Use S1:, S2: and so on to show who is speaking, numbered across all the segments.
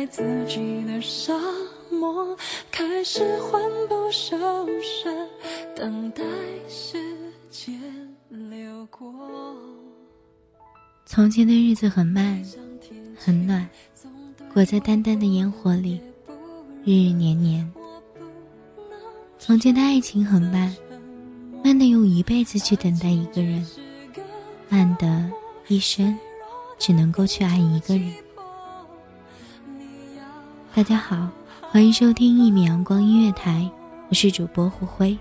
S1: 留在自己的沙漠，开始魂不守舍，等待时间流过。
S2: 从前的日子很慢，很暖，裹在淡淡的烟火里，日日年年。从前的爱情很慢，慢的用一辈子去等待一个人，慢的一生只能够去爱一个人。大家好，欢迎收听一米阳光音乐台，我是主播胡辉。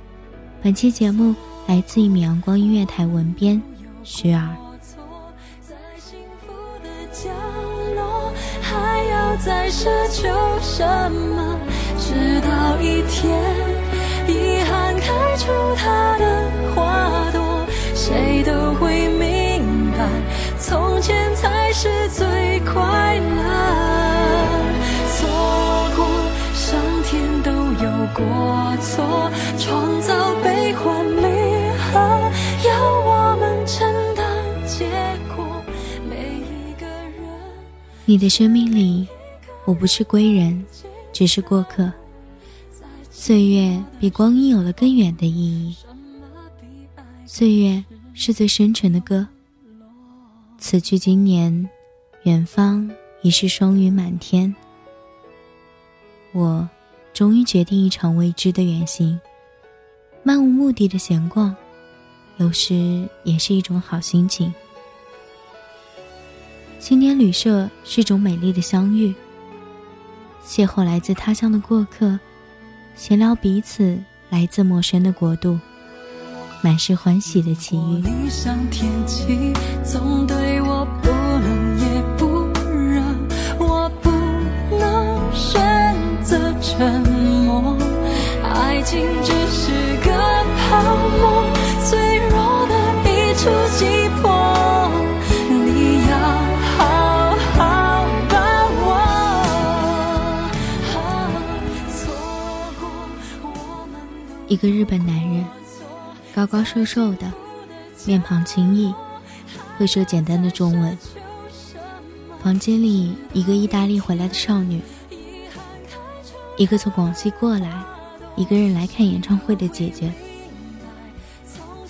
S2: 本期节目来自一米阳光音乐台文编徐儿。
S1: 在幸福的角落，还要再奢求什么？直到一天，遗憾开出它的花朵，谁都会明白，从前才是最快过错，创造悲欢离合，要我们承担结果。每一个人。
S2: 你的生命里，我不是归人，只是过客。岁月比光阴有了更远的意义。岁月是最深沉的歌。此去经年，远方已是霜云满天。我终于决定一场未知的远行，漫无目的的闲逛，有时也是一种好心情。青年旅社是种美丽的相遇，邂逅来自他乡的过客，闲聊彼此来自陌生的国度，满是欢喜的奇遇。
S1: 一
S2: 个日本男人，高高瘦瘦的，面庞清逸，会说简单的中文。房间里，一个意大利回来的少女，一个从广西过来，一个人来看演唱会的姐姐。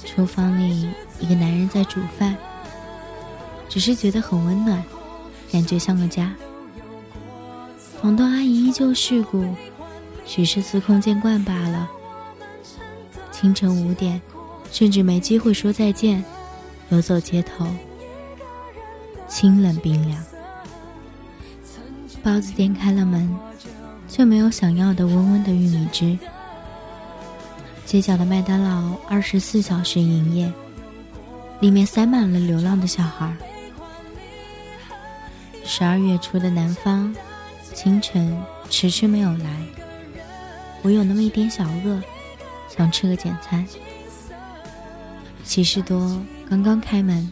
S2: 厨房里，一个男人在煮饭，只是觉得很温暖，感觉像个家。房东阿姨依旧世故，许是司空见惯罢了。清晨五点，甚至没机会说再见，游走街头，清冷冰凉。包子店开了门，却没有想要的温温的玉米汁。街角的麦当劳二十四小时营业，里面塞满了流浪的小孩。十二月初的南方，清晨迟迟没有来，我有那么一点小饿，想吃个简餐。喜事多刚刚开门，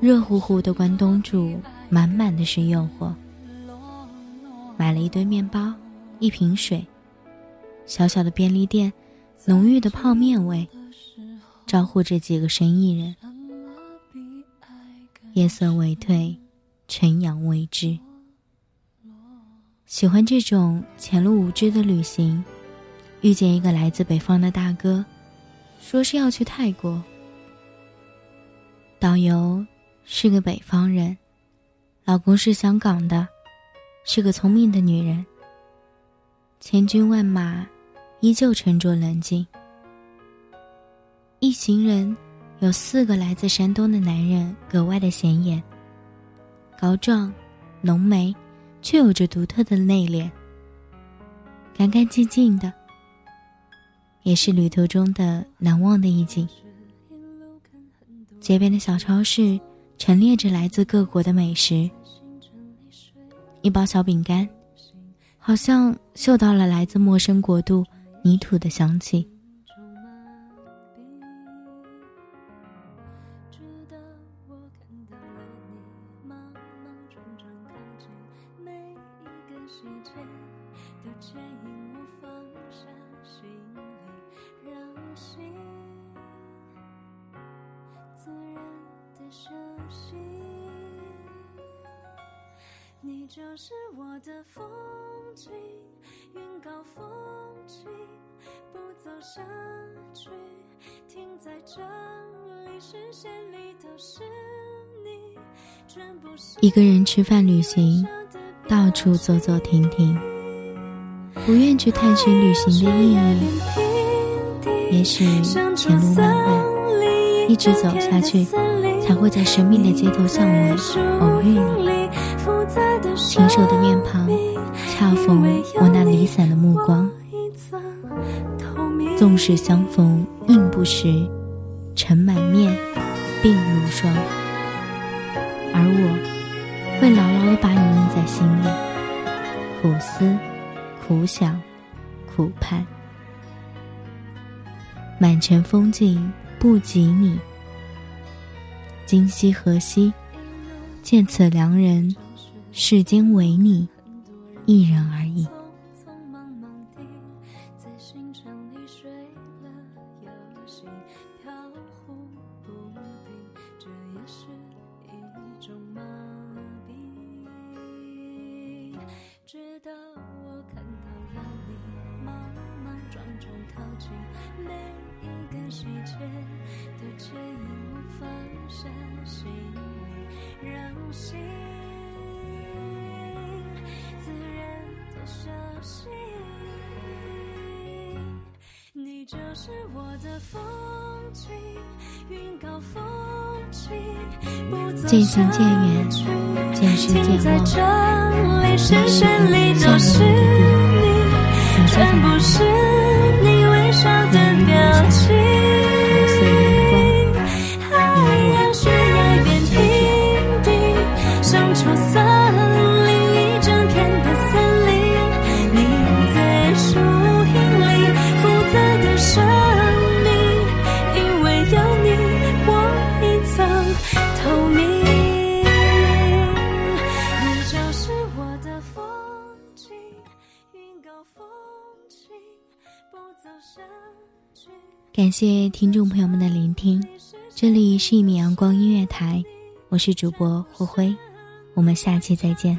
S2: 热乎乎的关东煮，满满的是诱惑。买了一堆面包，一瓶水，小小的便利店，浓郁的泡面味，招呼着几个生意人。夜色未退，晨阳未至。喜欢这种前路无知的旅行。遇见一个来自北方的大哥，说是要去泰国。导游是个北方人，老公是香港的。是个聪明的女人。千军万马，依旧沉着冷静。一行人有四个来自山东的男人，格外的显眼。高壮、浓眉，却有着独特的内敛。干干净净的，也是旅途中的难忘的一景。街边的小超市陈列着来自各国的美食。一包小饼干，好像嗅到了来自陌生国度泥土的香气。
S1: 你就是我的风景，云高风轻，不走下去，停在这里，视线里都是你，全部是
S2: 一个人吃饭旅行，到处走走停停，不愿去探寻旅行的意义。也许前路漫漫，一直走下去，才会在生命的街头巷尾偶遇你。清瘦的面庞，恰逢我那离散的目光。纵使相逢应不识，尘满面，鬓如霜。而我，会牢牢的把你印在心里，苦思，苦想，苦盼。满城风景不及你，今夕何夕？见此良人。世间唯你一人而已。
S1: 直到我看到了你，莽莽撞撞靠近，每一个细节的牵引，我放下心里，让心。就是我的风景，云高风轻，
S2: 渐行渐远，渐行渐忘。人生里都是你，感谢听众朋友们的聆听，这里是一米阳光音乐台，我是主播灰灰，我们下期再见。